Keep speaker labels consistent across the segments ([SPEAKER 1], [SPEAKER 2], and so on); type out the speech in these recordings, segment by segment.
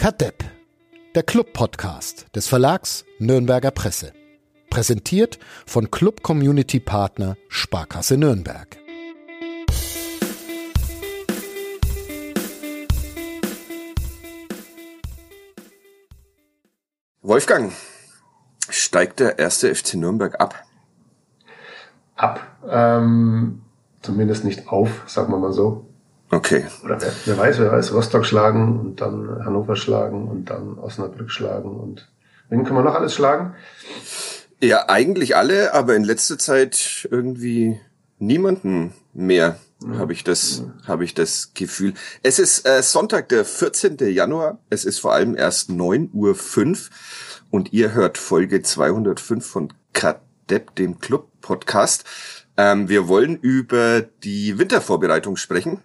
[SPEAKER 1] Kadepp, der Club-Podcast des Verlags Nürnberger Presse. Präsentiert von Club Community Partner Sparkasse Nürnberg.
[SPEAKER 2] Wolfgang, steigt der erste FC Nürnberg ab?
[SPEAKER 3] Ab. Ähm, zumindest nicht auf, sagen wir mal so.
[SPEAKER 2] Okay.
[SPEAKER 3] Oder wer, wer weiß, wer weiß, Rostock schlagen und dann Hannover schlagen und dann Osnabrück schlagen und wen kann man noch alles schlagen?
[SPEAKER 2] Ja, eigentlich alle, aber in letzter Zeit irgendwie niemanden mehr, mhm. habe ich das, habe ich das Gefühl. Es ist äh, Sonntag, der 14. Januar. Es ist vor allem erst 9.05 Uhr und ihr hört Folge 205 von Kadepp, dem Club-Podcast. Ähm, wir wollen über die Wintervorbereitung sprechen.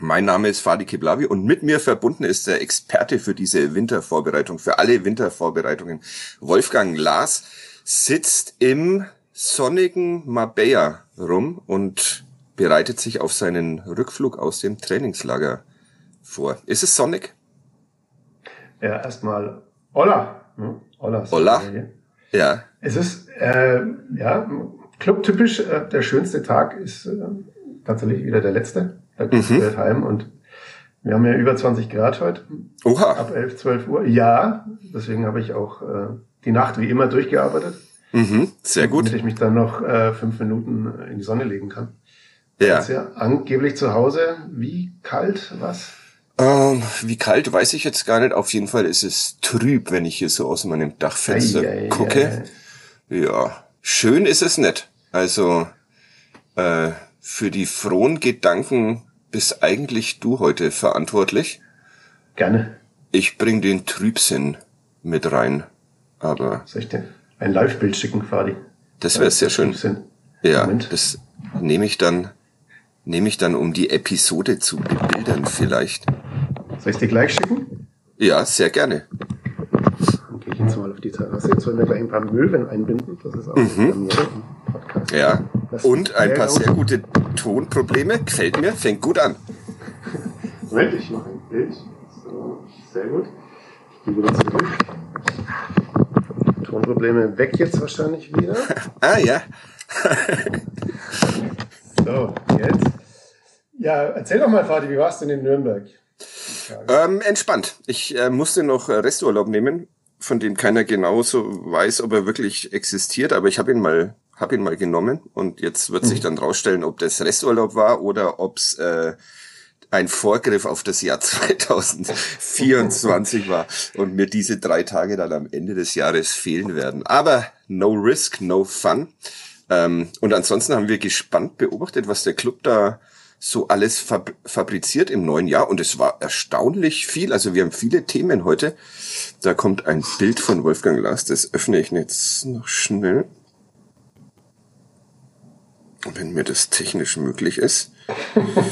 [SPEAKER 2] Mein Name ist Fadi Kiblavi und mit mir verbunden ist der Experte für diese Wintervorbereitung, für alle Wintervorbereitungen. Wolfgang Lars sitzt im sonnigen Marbella rum und bereitet sich auf seinen Rückflug aus dem Trainingslager vor. Ist es sonnig?
[SPEAKER 3] Ja, erstmal Hola.
[SPEAKER 2] Hm? Hola. Hola. Ja.
[SPEAKER 3] Es ist, äh, ja, clubtypisch, äh, der schönste Tag ist äh, tatsächlich wieder der letzte. Da geht's mhm. heim und wir haben ja über 20 Grad heute.
[SPEAKER 2] Oha.
[SPEAKER 3] Ab 11, 12 Uhr. Ja, deswegen habe ich auch äh, die Nacht wie immer durchgearbeitet.
[SPEAKER 2] Mhm, sehr gut.
[SPEAKER 3] Damit ich mich dann noch äh, fünf Minuten in die Sonne legen kann.
[SPEAKER 2] Ja.
[SPEAKER 3] Jetzt ja angeblich zu Hause. Wie kalt, was?
[SPEAKER 2] Ähm, wie kalt, weiß ich jetzt gar nicht. Auf jeden Fall ist es trüb, wenn ich hier so aus meinem Dachfenster ei, ei, gucke. Ei, ja, schön ist es nicht. Also äh, für die frohen Gedanken bist eigentlich du heute verantwortlich.
[SPEAKER 3] Gerne.
[SPEAKER 2] Ich bring den Trübsinn mit rein, aber.
[SPEAKER 3] Soll ich dir ein Live-Bild schicken, Fadi?
[SPEAKER 2] Das wäre sehr schön. Trübsinn. Ja, Moment. das nehme ich dann, nehme ich dann, um die Episode zu bebildern vielleicht.
[SPEAKER 3] Soll ich dir gleich schicken?
[SPEAKER 2] Ja, sehr gerne.
[SPEAKER 3] Dann gehe ich jetzt mal auf die Terrasse. Jetzt sollen wir gleich ein paar Möwen einbinden. Das ist auch mhm.
[SPEAKER 2] Podcast. Ja. Das Und ein paar sehr gute Tonprobleme. Gefällt mir. Fängt gut an.
[SPEAKER 3] Moment, ich mache ein Bild. So, sehr gut. Ich gehe wieder zurück. Tonprobleme weg jetzt wahrscheinlich wieder.
[SPEAKER 2] ah, ja.
[SPEAKER 3] so, jetzt. Ja, erzähl doch mal, Vati, wie warst du denn in Nürnberg?
[SPEAKER 2] Ähm, entspannt. Ich äh, musste noch Resturlaub nehmen, von dem keiner genauso weiß, ob er wirklich existiert, aber ich habe ihn mal habe ihn mal genommen und jetzt wird sich mhm. dann rausstellen, ob das Resturlaub war oder ob's äh, ein Vorgriff auf das Jahr 2024 war und mir diese drei Tage dann am Ende des Jahres fehlen werden. Aber no risk, no fun. Ähm, und ansonsten haben wir gespannt beobachtet, was der Club da so alles fab fabriziert im neuen Jahr. Und es war erstaunlich viel. Also wir haben viele Themen heute. Da kommt ein Bild von Wolfgang Lars. Das öffne ich jetzt noch schnell wenn mir das technisch möglich ist.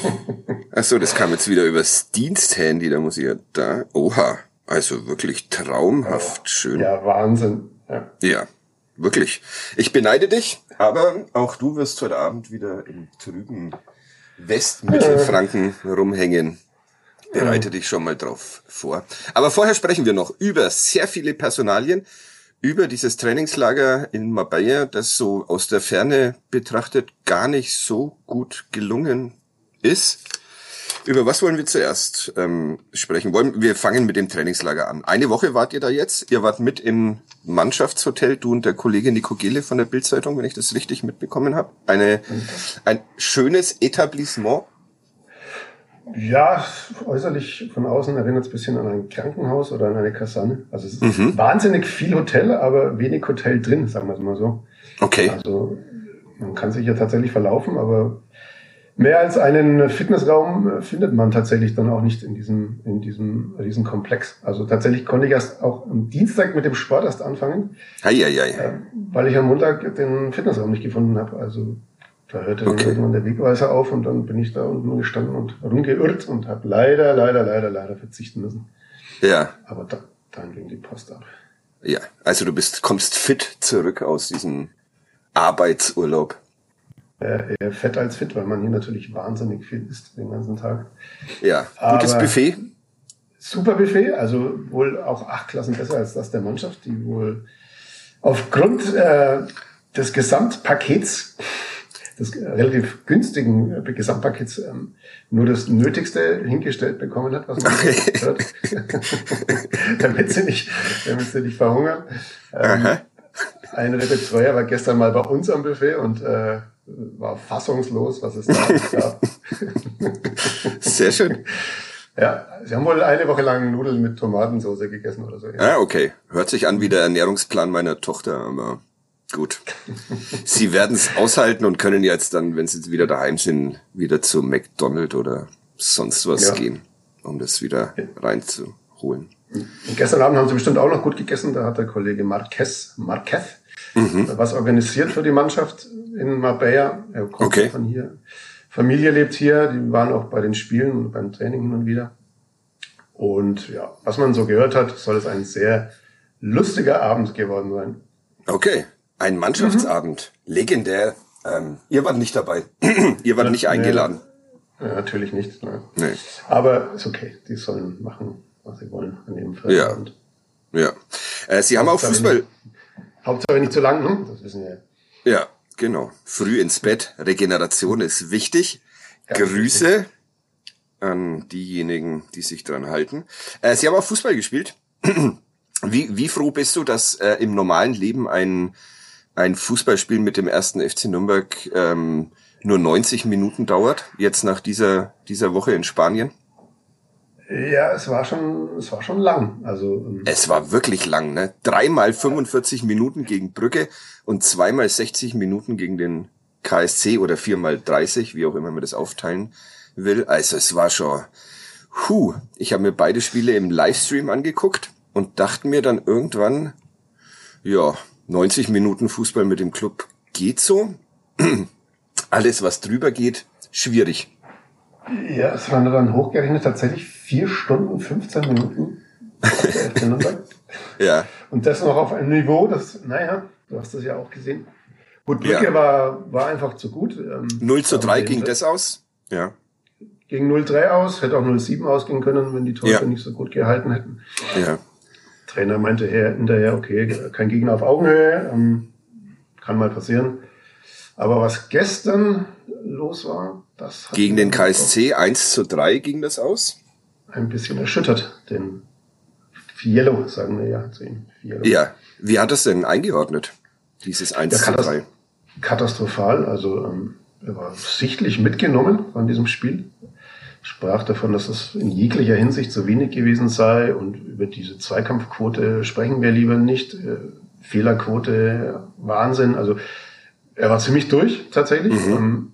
[SPEAKER 2] Achso, das kam jetzt wieder übers Diensthandy, da muss ich ja da. Oha, also wirklich traumhaft schön.
[SPEAKER 3] Ja, Wahnsinn. Ja.
[SPEAKER 2] ja, wirklich. Ich beneide dich, aber auch du wirst heute Abend wieder im trüben Westmittelfranken rumhängen. Bereite dich schon mal drauf vor. Aber vorher sprechen wir noch über sehr viele Personalien über dieses Trainingslager in Marbella, das so aus der Ferne betrachtet gar nicht so gut gelungen ist. Über was wollen wir zuerst ähm, sprechen? Wollen wir fangen mit dem Trainingslager an. Eine Woche wart ihr da jetzt. Ihr wart mit im Mannschaftshotel, du und der Kollege Nico Gele von der Bildzeitung, wenn ich das richtig mitbekommen habe. Eine ein schönes Etablissement
[SPEAKER 3] ja, äußerlich von außen erinnert es ein bisschen an ein Krankenhaus oder an eine Kaserne. Also es ist mhm. wahnsinnig viel Hotel, aber wenig Hotel drin, sagen wir es mal so.
[SPEAKER 2] Okay.
[SPEAKER 3] Also man kann sich ja tatsächlich verlaufen, aber mehr als einen Fitnessraum findet man tatsächlich dann auch nicht in diesem, in diesem riesen Komplex. Also tatsächlich konnte ich erst auch am Dienstag mit dem Sport erst anfangen.
[SPEAKER 2] Ei, ei, ei.
[SPEAKER 3] Äh, weil ich am Montag den Fitnessraum nicht gefunden habe. Also da hörte okay. irgendwann der Wegweiser auf und dann bin ich da unten gestanden und rumgeirrt und habe leider, leider, leider, leider verzichten müssen.
[SPEAKER 2] Ja.
[SPEAKER 3] Aber da, dann ging die Post ab.
[SPEAKER 2] Ja, also du bist, kommst fit zurück aus diesem Arbeitsurlaub.
[SPEAKER 3] Äh, eher fett als fit, weil man hier natürlich wahnsinnig viel isst den ganzen Tag.
[SPEAKER 2] Ja, gutes Aber Buffet.
[SPEAKER 3] super Buffet, also wohl auch acht Klassen besser als das der Mannschaft, die wohl aufgrund äh, des Gesamtpakets, des relativ günstigen äh, Gesamtpakets, ähm, nur das Nötigste hingestellt bekommen hat, was man hört, damit sie nicht, damit sie nicht verhungern. Ähm, der Betreuer war gestern mal bei uns am Buffet und äh, war fassungslos, was es da gab.
[SPEAKER 2] Sehr schön.
[SPEAKER 3] Ja, sie haben wohl eine Woche lang Nudeln mit Tomatensauce gegessen oder so.
[SPEAKER 2] Ja. Ah, okay. Hört sich an wie der Ernährungsplan meiner Tochter, aber gut. sie werden es aushalten und können jetzt dann, wenn sie wieder daheim sind, wieder zu McDonald's oder sonst was ja. gehen, um das wieder reinzuholen.
[SPEAKER 3] Und gestern Abend haben sie bestimmt auch noch gut gegessen. Da hat der Kollege Marquez, Marquez mhm. was organisiert für die Mannschaft in Marbella. Er kommt okay. von hier. Familie lebt hier, die waren auch bei den Spielen und beim Training hin und wieder. Und ja, was man so gehört hat, soll es ein sehr lustiger Abend geworden sein.
[SPEAKER 2] Okay, ein Mannschaftsabend, mhm. legendär. Ähm, ihr wart nicht dabei, ihr wart ja, nicht eingeladen.
[SPEAKER 3] Nee, natürlich nicht. Ne. Nee. Aber ist okay, die sollen machen, was sie wollen an dem Feierabend.
[SPEAKER 2] Ja, ja. Äh, sie haben auch Fußball.
[SPEAKER 3] Nicht, Hauptsache nicht zu lang, ne? Das wissen wir.
[SPEAKER 2] Ja, Genau. Früh ins Bett. Regeneration ist wichtig. Ja, Grüße richtig. an diejenigen, die sich dran halten. Äh, Sie haben auch Fußball gespielt. wie, wie froh bist du, dass äh, im normalen Leben ein, ein Fußballspiel mit dem ersten FC Nürnberg ähm, nur 90 Minuten dauert, jetzt nach dieser, dieser Woche in Spanien?
[SPEAKER 3] Ja, es war schon, es war schon lang. Also
[SPEAKER 2] ähm, es war wirklich lang, ne? Dreimal 45 Minuten gegen Brücke und zweimal 60 Minuten gegen den KSC oder viermal 30, wie auch immer man das aufteilen will. Also es war schon, hu. Ich habe mir beide Spiele im Livestream angeguckt und dachte mir dann irgendwann, ja, 90 Minuten Fußball mit dem Club geht so. Alles, was drüber geht, schwierig.
[SPEAKER 3] Ja, es waren dann hochgerechnet tatsächlich vier Stunden, 15 Minuten.
[SPEAKER 2] ja.
[SPEAKER 3] Und das noch auf einem Niveau, das, naja, du hast das ja auch gesehen. Gut, Brücke ja. war, war einfach zu gut. Ähm,
[SPEAKER 2] 0 zu 3 ging das aus? Ja.
[SPEAKER 3] Ging 0-3 aus, hätte auch 0-7 ausgehen können, wenn die Torhüter ja. nicht so gut gehalten hätten.
[SPEAKER 2] Ja.
[SPEAKER 3] Trainer meinte hinterher, okay, kein Gegner auf Augenhöhe, ähm, kann mal passieren. Aber was gestern los war, das
[SPEAKER 2] hat Gegen den KSC 1 zu 3 ging das aus?
[SPEAKER 3] Ein bisschen erschüttert, den Fiello, sagen wir ja zu ihm.
[SPEAKER 2] Fiello. Ja, wie hat das denn eingeordnet, dieses 1 ja, zu 3?
[SPEAKER 3] Katastrophal, also ähm, er war sichtlich mitgenommen von diesem Spiel. Sprach davon, dass es in jeglicher Hinsicht zu wenig gewesen sei und über diese Zweikampfquote sprechen wir lieber nicht. Äh, Fehlerquote, Wahnsinn. Also er war ziemlich durch, tatsächlich. Mhm. Ähm,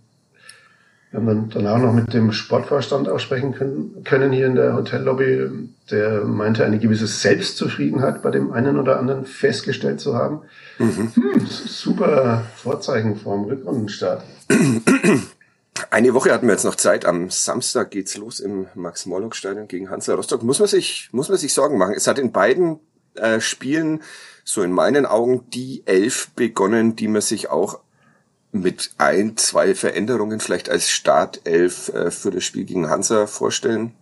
[SPEAKER 3] wir haben dann danach noch mit dem Sportvorstand aussprechen können, können hier in der Hotellobby. Der meinte, eine gewisse Selbstzufriedenheit bei dem einen oder anderen festgestellt zu haben. Mhm. Hm, super Vorzeichen vorm Rückrundenstart.
[SPEAKER 2] Eine Woche hatten wir jetzt noch Zeit. Am Samstag geht's los im Max-Morlock-Stadion gegen Hansa Rostock. Muss man sich, muss man sich Sorgen machen. Es hat in beiden äh, Spielen so in meinen Augen die Elf begonnen, die man sich auch mit ein, zwei Veränderungen vielleicht als Startelf äh, für das Spiel gegen Hansa vorstellen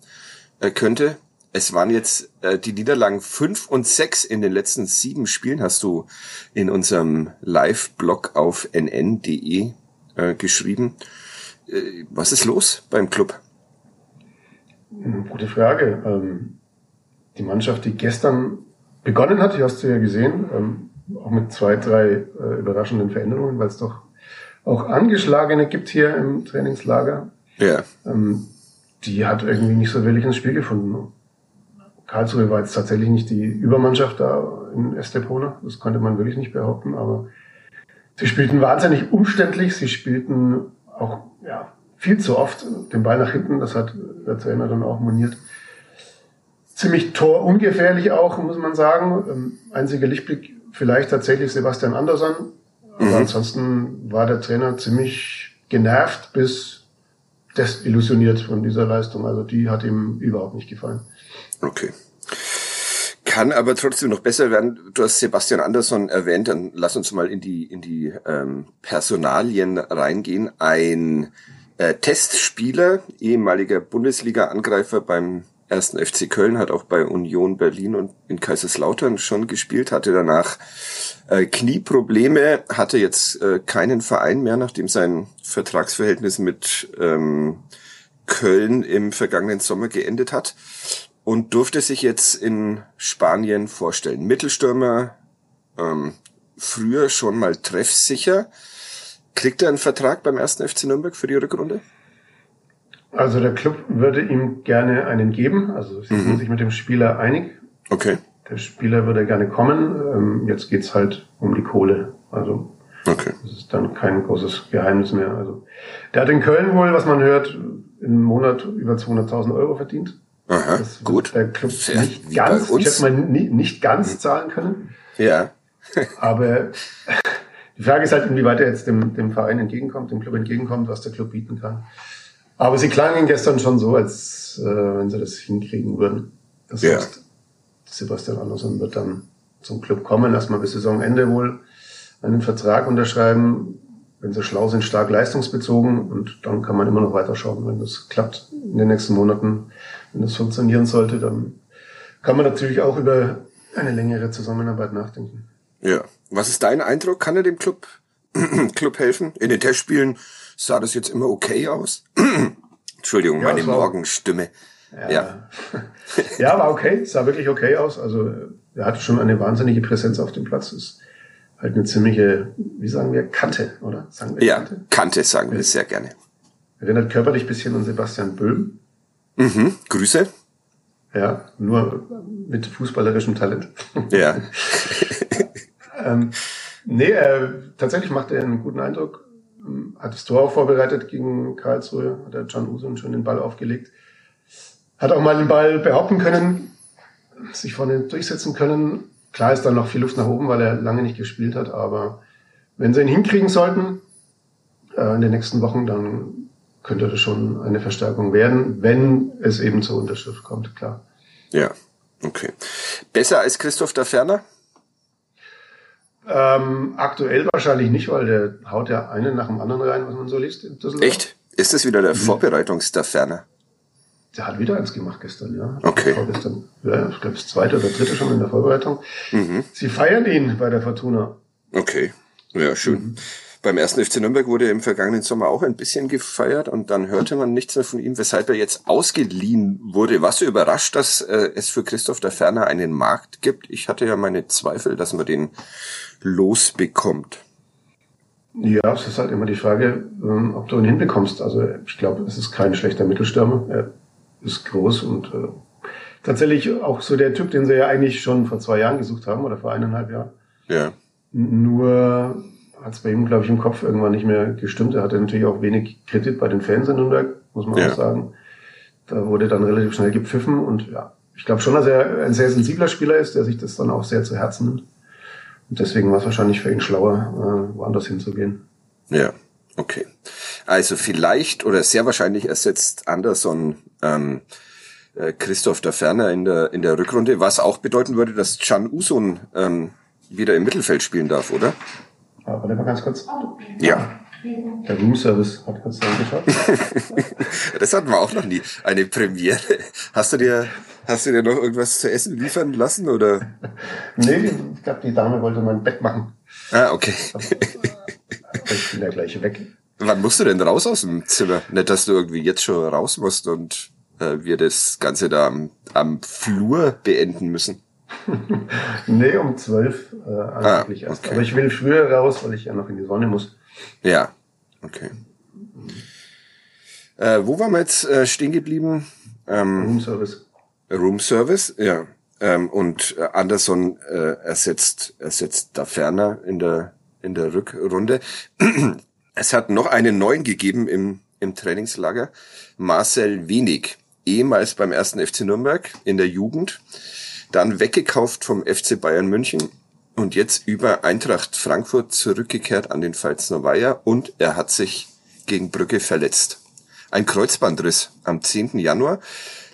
[SPEAKER 2] äh, könnte. Es waren jetzt äh, die Niederlagen fünf und sechs in den letzten sieben Spielen, hast du in unserem Live-Blog auf nn.de äh, geschrieben. Äh, was ist los beim Club?
[SPEAKER 3] Gute Frage. Ähm, die Mannschaft, die gestern begonnen hat, die hast du ja gesehen, ähm, auch mit zwei, drei äh, überraschenden Veränderungen, weil es doch auch Angeschlagene gibt hier im Trainingslager.
[SPEAKER 2] Ja.
[SPEAKER 3] Ähm, die hat irgendwie nicht so wirklich ins Spiel gefunden. Karlsruhe war jetzt tatsächlich nicht die Übermannschaft da in Estepona. Das konnte man wirklich nicht behaupten, aber sie spielten wahnsinnig umständlich. Sie spielten auch, ja, viel zu oft den Ball nach hinten. Das hat der Trainer dann auch moniert. Ziemlich torungefährlich auch, muss man sagen. Ähm, einziger Lichtblick vielleicht tatsächlich Sebastian Andersson, aber mhm. ansonsten war der Trainer ziemlich genervt bis desillusioniert von dieser Leistung. Also die hat ihm überhaupt nicht gefallen.
[SPEAKER 2] Okay. Kann aber trotzdem noch besser werden. Du hast Sebastian Andersson erwähnt, dann lass uns mal in die, in die ähm, Personalien reingehen. Ein äh, Testspieler, ehemaliger Bundesliga-Angreifer beim ersten FC Köln, hat auch bei Union Berlin und in Kaiserslautern schon gespielt, hatte danach äh, Knieprobleme, hatte jetzt äh, keinen Verein mehr, nachdem sein Vertragsverhältnis mit ähm, Köln im vergangenen Sommer geendet hat und durfte sich jetzt in Spanien vorstellen. Mittelstürmer, ähm, früher schon mal treffsicher. Kriegt er einen Vertrag beim ersten FC Nürnberg für die Rückrunde?
[SPEAKER 3] Also der Club würde ihm gerne einen geben. Also sie sind mhm. sich mit dem Spieler einig.
[SPEAKER 2] Okay.
[SPEAKER 3] Der Spieler würde gerne kommen. Ähm, jetzt geht's halt um die Kohle. Also okay. das ist dann kein großes Geheimnis mehr. Also der hat in Köln wohl, was man hört, im Monat über 200.000 Euro verdient.
[SPEAKER 2] Aha, das gut.
[SPEAKER 3] Der Club Sehr, nicht ganz, ich hätte mal nie, nicht ganz zahlen können.
[SPEAKER 2] Ja.
[SPEAKER 3] Aber die Frage ist halt, inwieweit er jetzt dem, dem Verein entgegenkommt, dem Club entgegenkommt, was der Club bieten kann. Aber sie klangen gestern schon so, als äh, wenn sie das hinkriegen würden. Das ja. heißt, Sebastian Andersson wird dann zum Club kommen, erstmal bis Saisonende wohl einen Vertrag unterschreiben. Wenn sie schlau sind, stark leistungsbezogen und dann kann man immer noch weiterschauen. Wenn das klappt in den nächsten Monaten, wenn das funktionieren sollte, dann kann man natürlich auch über eine längere Zusammenarbeit nachdenken.
[SPEAKER 2] Ja. Was ist dein Eindruck? Kann er dem Club, Club helfen? In den Testspielen sah das jetzt immer okay aus. Entschuldigung, ja, meine Morgenstimme.
[SPEAKER 3] Ja. Ja. ja, war okay. Sah wirklich okay aus. Also er hatte schon eine wahnsinnige Präsenz auf dem Platz. Ist halt eine ziemliche, wie sagen wir, Kante, oder? Sagen
[SPEAKER 2] wir ja, Kante, Kante sagen wir sehr gerne.
[SPEAKER 3] Erinnert körperlich ein bisschen an Sebastian Böhm.
[SPEAKER 2] Mhm, Grüße.
[SPEAKER 3] Ja, nur mit fußballerischem Talent.
[SPEAKER 2] Ja.
[SPEAKER 3] ähm, nee, äh, tatsächlich macht er einen guten Eindruck. Hat das Tor auch vorbereitet gegen Karlsruhe, hat der John Usun schon den Ball aufgelegt. Hat auch mal den Ball behaupten können, sich vorne durchsetzen können. Klar ist da noch viel Luft nach oben, weil er lange nicht gespielt hat, aber wenn sie ihn hinkriegen sollten, äh, in den nächsten Wochen, dann könnte das schon eine Verstärkung werden, wenn es eben zur Unterschrift kommt, klar.
[SPEAKER 2] Ja, okay. Besser als Christoph da Ferner?
[SPEAKER 3] Ähm, aktuell wahrscheinlich nicht, weil der haut ja einen nach dem anderen rein, was man so liest.
[SPEAKER 2] Echt? Ist das wieder der mhm. Vorbereitungs-da Ferner?
[SPEAKER 3] Der hat wieder eins gemacht gestern, ja.
[SPEAKER 2] Okay.
[SPEAKER 3] Vorgestern, ja, ich glaube, das zweite oder dritte schon in der Vorbereitung. Mhm. Sie feiern ihn bei der Fortuna.
[SPEAKER 2] Okay. Ja, schön. Mhm. Beim ersten FC Nürnberg wurde er im vergangenen Sommer auch ein bisschen gefeiert und dann hörte man nichts mehr von ihm, weshalb er jetzt ausgeliehen wurde. Warst du überrascht, dass äh, es für Christoph der Ferner einen Markt gibt? Ich hatte ja meine Zweifel, dass man den losbekommt.
[SPEAKER 3] Ja, es ist halt immer die Frage, ähm, ob du ihn hinbekommst. Also ich glaube, es ist kein schlechter Mittelstürmer. Er ist groß und äh, tatsächlich auch so der Typ, den sie ja eigentlich schon vor zwei Jahren gesucht haben oder vor eineinhalb Jahren.
[SPEAKER 2] Ja.
[SPEAKER 3] Nur hat es bei ihm, glaube ich, im Kopf irgendwann nicht mehr gestimmt. Er hatte natürlich auch wenig Kredit bei den Fans in Nürnberg, muss man ja. auch sagen. Da wurde dann relativ schnell gepfiffen und ja, ich glaube schon, dass er ein sehr sensibler Spieler ist, der sich das dann auch sehr zu Herzen nimmt. Und deswegen war es wahrscheinlich für ihn schlauer, äh, woanders hinzugehen.
[SPEAKER 2] Ja, okay. Also vielleicht oder sehr wahrscheinlich ersetzt Anderson ähm, äh, Christoph der Ferner in der in der Rückrunde, was auch bedeuten würde, dass Can Usun ähm, wieder im Mittelfeld spielen darf, oder?
[SPEAKER 3] Ja, warte mal ganz kurz.
[SPEAKER 2] Ja.
[SPEAKER 3] Der Roomservice hat kurz angeschaut.
[SPEAKER 2] das hatten wir auch noch nie. Eine Premiere. Hast du dir, hast du dir noch irgendwas zu essen liefern lassen oder?
[SPEAKER 3] Nee, ich glaube, die Dame wollte mein Bett machen.
[SPEAKER 2] Ah, okay.
[SPEAKER 3] ich bin ja gleich weg.
[SPEAKER 2] Wann musst du denn raus aus dem Zimmer? Nicht, dass du irgendwie jetzt schon raus musst und äh, wir das Ganze da am, am Flur beenden müssen.
[SPEAKER 3] nee, um zwölf äh, ah, eigentlich ah, erst. Aber ich will früher raus, weil ich ja noch in die Sonne muss.
[SPEAKER 2] Ja, okay. Äh, wo waren wir jetzt äh, stehen geblieben?
[SPEAKER 3] Ähm, Room Service.
[SPEAKER 2] Room Service, ja. Ähm, und äh, Anderson äh, ersetzt ersetzt da ferner in der in der Rückrunde. es hat noch einen neuen gegeben im im Trainingslager. Marcel Wenig, ehemals beim ersten FC Nürnberg in der Jugend dann weggekauft vom FC Bayern München und jetzt über Eintracht Frankfurt zurückgekehrt an den Pfalzner Weiher und er hat sich gegen Brücke verletzt. Ein Kreuzbandriss am 10. Januar.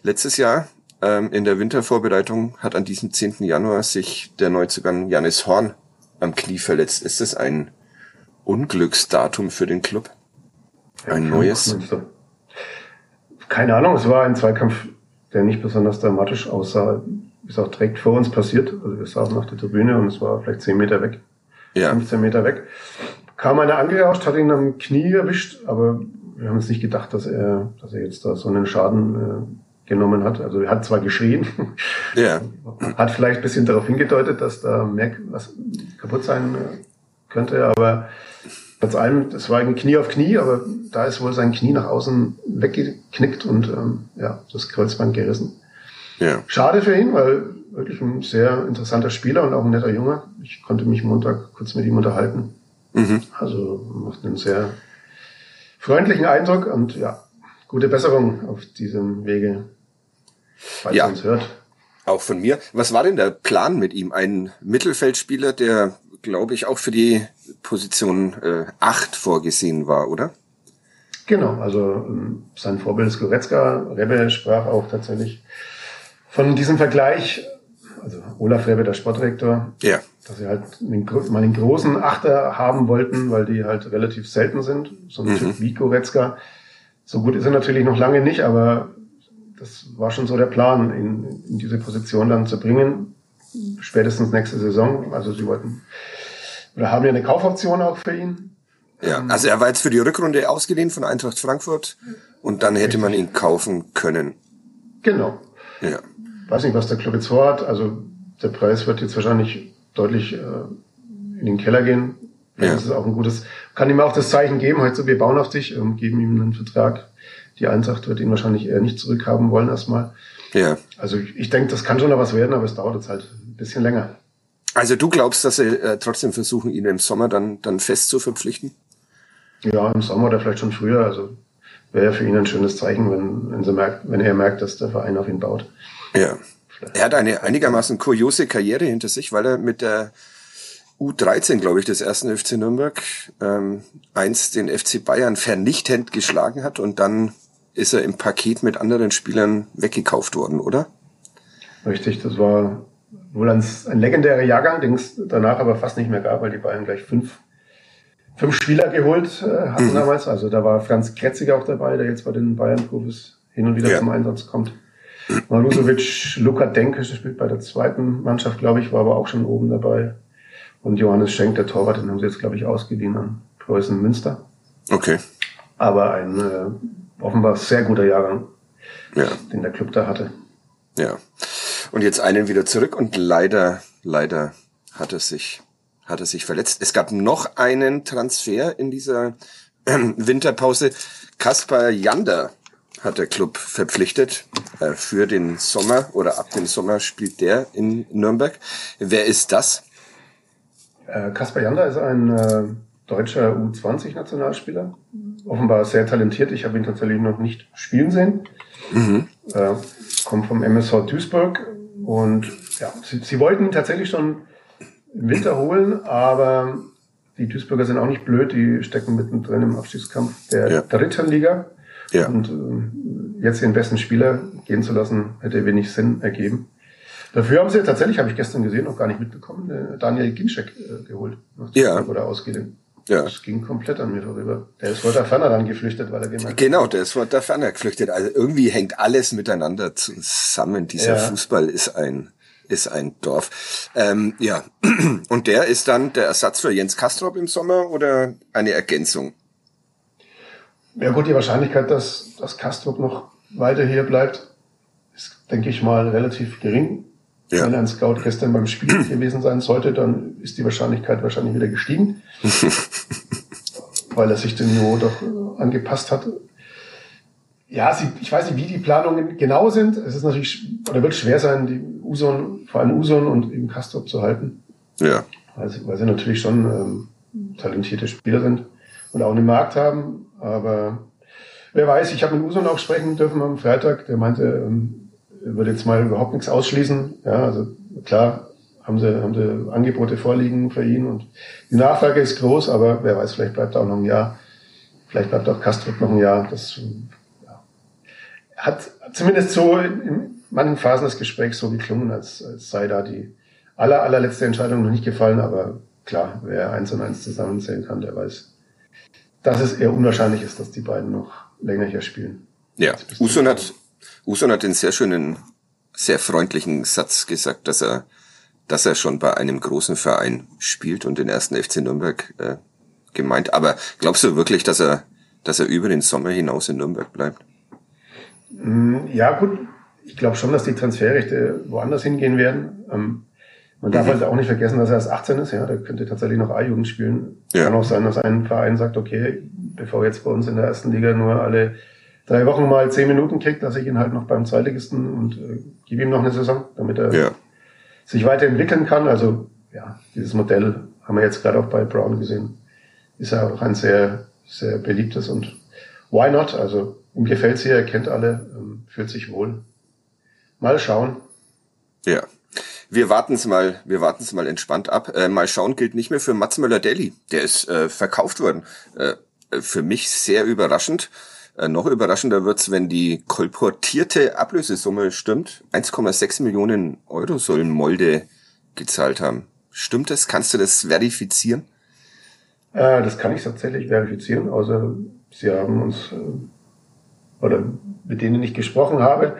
[SPEAKER 2] Letztes Jahr ähm, in der Wintervorbereitung hat an diesem 10. Januar sich der Neuzugang Janis Horn am Knie verletzt. Ist das ein Unglücksdatum für den Club? Ein ja, neues?
[SPEAKER 3] Keine Ahnung, es war ein Zweikampf der nicht besonders dramatisch aussah. Ist auch direkt vor uns passiert. Also wir saßen auf der Tribüne und es war vielleicht 10 Meter weg. Ja. 15 Meter weg. Kam einer angerauscht, hat ihn am Knie erwischt, aber wir haben uns nicht gedacht, dass er, dass er jetzt da so einen Schaden äh, genommen hat. Also er hat zwar geschrien, ja. hat vielleicht ein bisschen darauf hingedeutet, dass da mehr was kaputt sein äh, könnte, aber Trotz allem, das war ein Knie auf Knie, aber da ist wohl sein Knie nach außen weggeknickt und ähm, ja, das Kreuzband gerissen. Ja. Schade für ihn, weil wirklich ein sehr interessanter Spieler und auch ein netter Junge. Ich konnte mich Montag kurz mit ihm unterhalten. Mhm. Also macht einen sehr freundlichen Eindruck und ja, gute Besserung auf diesem Wege,
[SPEAKER 2] falls ja. uns hört. Auch von mir. Was war denn der Plan mit ihm? Ein Mittelfeldspieler, der, glaube ich, auch für die Position äh, 8 vorgesehen war, oder?
[SPEAKER 3] Genau, also ähm, sein Vorbild ist Goretzka. Rebbe sprach auch tatsächlich von diesem Vergleich, also Olaf Rebbe, der Sportdirektor, ja. dass sie halt einen, mal einen großen Achter haben wollten, weil die halt relativ selten sind, so ein mhm. Typ wie Goretzka. So gut ist er natürlich noch lange nicht, aber das war schon so der Plan, ihn in diese Position dann zu bringen, spätestens nächste Saison. Also sie wollten oder haben ja eine Kaufoption auch für ihn.
[SPEAKER 2] Ja, also er war jetzt für die Rückrunde ausgeliehen von Eintracht Frankfurt und dann hätte man ihn kaufen können.
[SPEAKER 3] Genau. Ja. Weiß nicht, was der Club jetzt vorhat. Also der Preis wird jetzt wahrscheinlich deutlich äh, in den Keller gehen. Ja. Das ist auch ein gutes, kann ihm auch das Zeichen geben, heute so, wir bauen auf dich, ähm, geben ihm einen Vertrag. Die Eintracht wird ihn wahrscheinlich eher nicht zurückhaben wollen erstmal. Ja. Also ich, ich denke, das kann schon noch was werden, aber es dauert jetzt halt ein bisschen länger.
[SPEAKER 2] Also du glaubst, dass sie äh, trotzdem versuchen, ihn im Sommer dann, dann fest zu verpflichten?
[SPEAKER 3] Ja, im Sommer oder vielleicht schon früher. Also wäre ja für ihn ein schönes Zeichen, wenn, wenn, sie merkt, wenn er merkt, dass der Verein auf ihn baut.
[SPEAKER 2] Ja. Er hat eine einigermaßen kuriose Karriere hinter sich, weil er mit der U13, glaube ich, des ersten FC Nürnberg ähm, einst den FC Bayern vernichtend geschlagen hat und dann ist er im Paket mit anderen Spielern weggekauft worden, oder?
[SPEAKER 3] Richtig, das war wohl ein, ein legendärer Jahrgang, den es danach aber fast nicht mehr gab, weil die Bayern gleich fünf, fünf Spieler geholt äh, hatten mhm. damals. Also da war Franz Kretziger auch dabei, der jetzt bei den Bayern-Profis hin und wieder ja. zum Einsatz kommt. Marusovic, Luka Denke spielt bei der zweiten Mannschaft, glaube ich, war aber auch schon oben dabei. Und Johannes Schenk, der Torwart, den haben sie jetzt, glaube ich, ausgeliehen an Preußen Münster.
[SPEAKER 2] Okay.
[SPEAKER 3] Aber ein äh, offenbar sehr guter Jahrgang, ja. den der Club da hatte.
[SPEAKER 2] Ja. Und jetzt einen wieder zurück und leider, leider hat er sich, hat er sich verletzt. Es gab noch einen Transfer in dieser äh, Winterpause. Kaspar Jander hat der Club verpflichtet äh, für den Sommer oder ab dem Sommer spielt der in Nürnberg. Wer ist das?
[SPEAKER 3] Äh, Kaspar Jander ist ein äh, deutscher U20-Nationalspieler. Offenbar sehr talentiert. Ich habe ihn tatsächlich noch nicht spielen sehen. Mhm. Äh, kommt vom MSV Duisburg, und ja, sie, sie wollten tatsächlich schon im Winter holen, aber die Duisburger sind auch nicht blöd, die stecken mittendrin im Abstiegskampf der ja. dritten Liga. Ja. Und äh, jetzt den besten Spieler gehen zu lassen, hätte wenig Sinn ergeben. Dafür haben sie tatsächlich, habe ich gestern gesehen, noch gar nicht mitbekommen, äh, Daniel Ginczek äh, geholt.
[SPEAKER 2] Ja.
[SPEAKER 3] Oder ausgeliehen. Ja. Das ging komplett an mir vorüber. Der ist vor der Ferner dann geflüchtet, weil er gemerkt
[SPEAKER 2] Genau, der ist vor der Ferner geflüchtet. Also irgendwie hängt alles miteinander zusammen. Dieser ja. Fußball ist ein, ist ein Dorf. Ähm, ja. Und der ist dann der Ersatz für Jens Kastrop im Sommer oder eine Ergänzung?
[SPEAKER 3] Ja gut, die Wahrscheinlichkeit, dass, dass Kastrop noch weiter hier bleibt, ist, denke ich mal, relativ gering. Ja. Wenn ein Scout gestern beim Spiel gewesen sein sollte, dann ist die Wahrscheinlichkeit wahrscheinlich wieder gestiegen, weil er sich dem Niveau doch äh, angepasst hat. Ja, sie, ich weiß nicht, wie die Planungen genau sind. Es ist natürlich, oder wird schwer sein, die Uson, vor allem Uson und eben Castrop zu halten. Ja. Weil sie, weil sie natürlich schon ähm, talentierte Spieler sind und auch einen Markt haben. Aber wer weiß, ich habe mit Uson auch sprechen dürfen am Freitag. Der meinte, ähm, würde jetzt mal überhaupt nichts ausschließen. Ja, also klar haben sie, haben sie Angebote vorliegen für ihn und die Nachfrage ist groß, aber wer weiß, vielleicht bleibt er auch noch ein Jahr. Vielleicht bleibt auch Kastrup noch ein Jahr. Das ja, hat zumindest so in manchen Phasen des Gesprächs so geklungen, als, als sei da die aller, allerletzte Entscheidung noch nicht gefallen, aber klar, wer eins und eins zusammenzählen kann, der weiß, dass es eher unwahrscheinlich ist, dass die beiden noch länger hier spielen.
[SPEAKER 2] Ja, Usun hat Uson hat den sehr schönen, sehr freundlichen Satz gesagt, dass er, dass er schon bei einem großen Verein spielt und den ersten FC Nürnberg äh, gemeint. Aber glaubst du wirklich, dass er, dass er über den Sommer hinaus in Nürnberg bleibt?
[SPEAKER 3] Mm, ja, gut. Ich glaube schon, dass die Transferrechte woanders hingehen werden. Ähm, man darf mhm. halt auch nicht vergessen, dass er erst 18 ist. Ja, der könnte tatsächlich noch A-Jugend spielen. Ja. Kann auch sein, dass ein Verein sagt, okay, bevor jetzt bei uns in der ersten Liga nur alle drei Wochen mal zehn Minuten kriegt, lasse ich ihn halt noch beim Zweitligisten und äh, gebe ihm noch eine Saison, damit er ja. sich weiterentwickeln kann. Also ja, dieses Modell haben wir jetzt gerade auch bei Brown gesehen. Ist ja auch ein sehr, sehr beliebtes und why not? Also ihm gefällt's hier, er kennt alle, ähm, fühlt sich wohl. Mal schauen.
[SPEAKER 2] Ja. Wir warten's mal, wir warten's mal entspannt ab. Äh, mal schauen gilt nicht mehr für Mats Möller-Deli. Der ist äh, verkauft worden. Äh, für mich sehr überraschend. Äh, noch überraschender wird's, wenn die kolportierte Ablösesumme stimmt. 1,6 Millionen Euro sollen Molde gezahlt haben. Stimmt das? Kannst du das verifizieren?
[SPEAKER 3] Äh, das kann ich tatsächlich verifizieren. außer Sie haben uns, äh, oder mit denen ich gesprochen habe,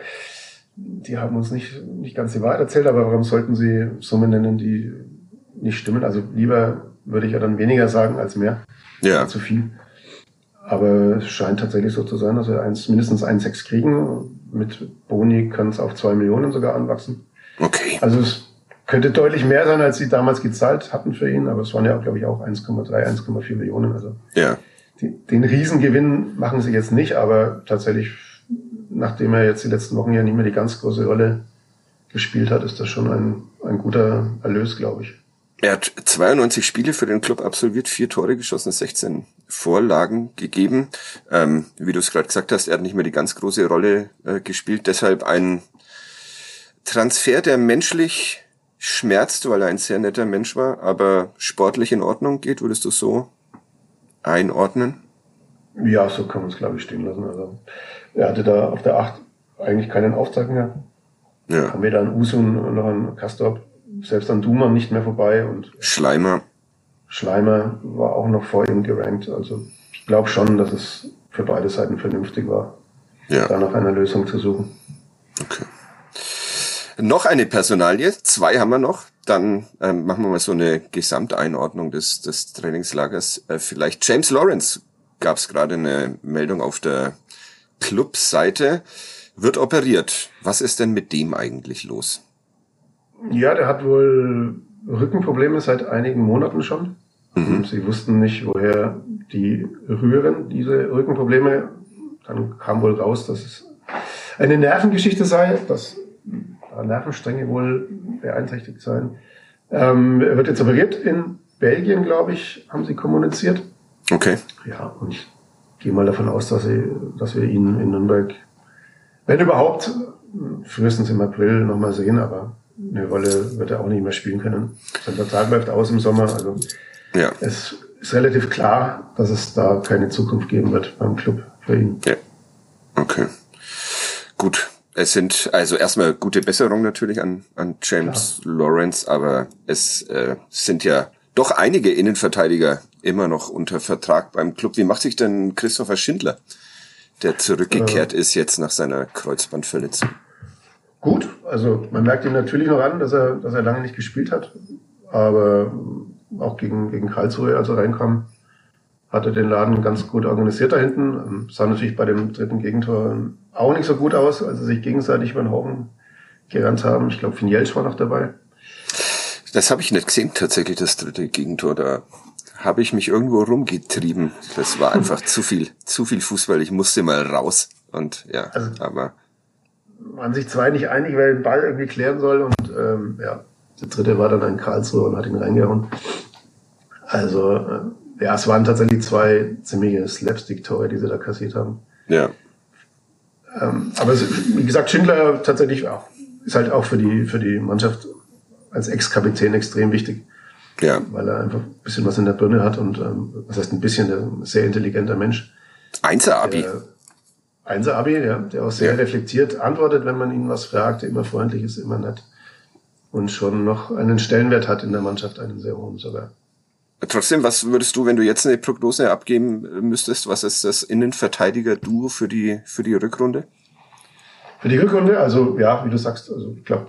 [SPEAKER 3] die haben uns nicht, nicht ganz die Wahrheit erzählt, aber warum sollten Sie Summen nennen, die nicht stimmen? Also lieber würde ich ja dann weniger sagen als mehr. Ja. Zu viel. Aber es scheint tatsächlich so zu sein, dass wir eins, mindestens 1,6 kriegen. Mit Boni kann es auf zwei Millionen sogar anwachsen.
[SPEAKER 2] Okay.
[SPEAKER 3] Also es könnte deutlich mehr sein, als sie damals gezahlt hatten für ihn, aber es waren ja, glaube ich, auch 1,3, 1,4 Millionen. Also
[SPEAKER 2] ja.
[SPEAKER 3] Die, den Riesengewinn machen sie jetzt nicht, aber tatsächlich, nachdem er jetzt die letzten Wochen ja nicht mehr die ganz große Rolle gespielt hat, ist das schon ein, ein guter Erlös, glaube ich.
[SPEAKER 2] Er hat 92 Spiele für den Club absolviert, vier Tore geschossen, 16 Vorlagen gegeben. Ähm, wie du es gerade gesagt hast, er hat nicht mehr die ganz große Rolle äh, gespielt. Deshalb ein Transfer, der menschlich schmerzt, weil er ein sehr netter Mensch war, aber sportlich in Ordnung geht. Würdest du so einordnen?
[SPEAKER 3] Ja, so kann man es, glaube ich, stehen lassen. Also er hatte da auf der 8 eigentlich keinen Auftrag mehr. Ja. Kam weder an Usun noch an Kastorp selbst an Duma nicht mehr vorbei und
[SPEAKER 2] Schleimer.
[SPEAKER 3] Schleimer war auch noch vor ihm gerankt. Also ich glaube schon, dass es für beide Seiten vernünftig war, ja. da nach einer Lösung zu suchen.
[SPEAKER 2] Okay. Noch eine Personalie, zwei haben wir noch. Dann ähm, machen wir mal so eine Gesamteinordnung des, des Trainingslagers. Äh, vielleicht James Lawrence gab es gerade eine Meldung auf der Clubseite. Wird operiert. Was ist denn mit dem eigentlich los?
[SPEAKER 3] Ja, der hat wohl Rückenprobleme seit einigen Monaten schon. Mhm. Sie wussten nicht, woher die rühren, diese Rückenprobleme. Dann kam wohl raus, dass es eine Nervengeschichte sei, dass Nervenstränge wohl beeinträchtigt seien. Ähm, er wird jetzt operiert in Belgien, glaube ich, haben sie kommuniziert.
[SPEAKER 2] Okay.
[SPEAKER 3] Ja, und ich gehe mal davon aus, dass, sie, dass wir ihn in Nürnberg, wenn überhaupt, frühestens im April nochmal sehen, aber eine Rolle wird er auch nicht mehr spielen können. Sein Vertrag läuft aus im Sommer. Also ja. es ist relativ klar, dass es da keine Zukunft geben wird beim Club für ihn.
[SPEAKER 2] Ja. Okay. Gut. Es sind also erstmal gute Besserung natürlich an, an James Klar. Lawrence, aber es äh, sind ja doch einige Innenverteidiger immer noch unter Vertrag beim Club. Wie macht sich denn Christopher Schindler, der zurückgekehrt äh, ist jetzt nach seiner Kreuzbandverletzung?
[SPEAKER 3] gut. Also man merkt ihm natürlich noch an, dass er, dass er lange nicht gespielt hat. Aber auch gegen, gegen Karlsruhe, als er reinkam, hat er den Laden ganz gut organisiert da hinten. Ähm, sah natürlich bei dem dritten Gegentor auch nicht so gut aus, als sie sich gegenseitig über den Haufen gerannt haben. Ich glaube, Finjelsch war noch dabei.
[SPEAKER 2] Das habe ich nicht gesehen, tatsächlich, das dritte Gegentor. Da habe ich mich irgendwo rumgetrieben. Das war einfach zu viel, zu viel Fußball. Ich musste mal raus. Und ja, also, aber
[SPEAKER 3] waren sich zwei nicht einig, wer den Ball irgendwie klären soll. Und ähm, ja, der dritte war dann ein Karlsruhe und hat ihn reingehauen. Also, äh, ja, es waren tatsächlich zwei ziemliche Slapstick-Tore, die sie da kassiert haben.
[SPEAKER 2] Ja.
[SPEAKER 3] Ähm, aber es, wie gesagt, Schindler tatsächlich auch, ist halt auch für die, für die Mannschaft als Ex-Kapitän extrem wichtig.
[SPEAKER 2] Ja.
[SPEAKER 3] Weil er einfach ein bisschen was in der Birne hat und, ähm, was heißt ein bisschen, ein sehr intelligenter Mensch.
[SPEAKER 2] Einser-Abi.
[SPEAKER 3] Einser-Abi, ja, der auch sehr ja. reflektiert antwortet, wenn man ihn was fragt, der immer freundlich ist, immer nett und schon noch einen Stellenwert hat in der Mannschaft, einen sehr hohen sogar.
[SPEAKER 2] Trotzdem, was würdest du, wenn du jetzt eine Prognose abgeben müsstest, was ist das Innenverteidiger-Duo für die, für die Rückrunde?
[SPEAKER 3] Für die Rückrunde, also ja, wie du sagst, also ich glaube,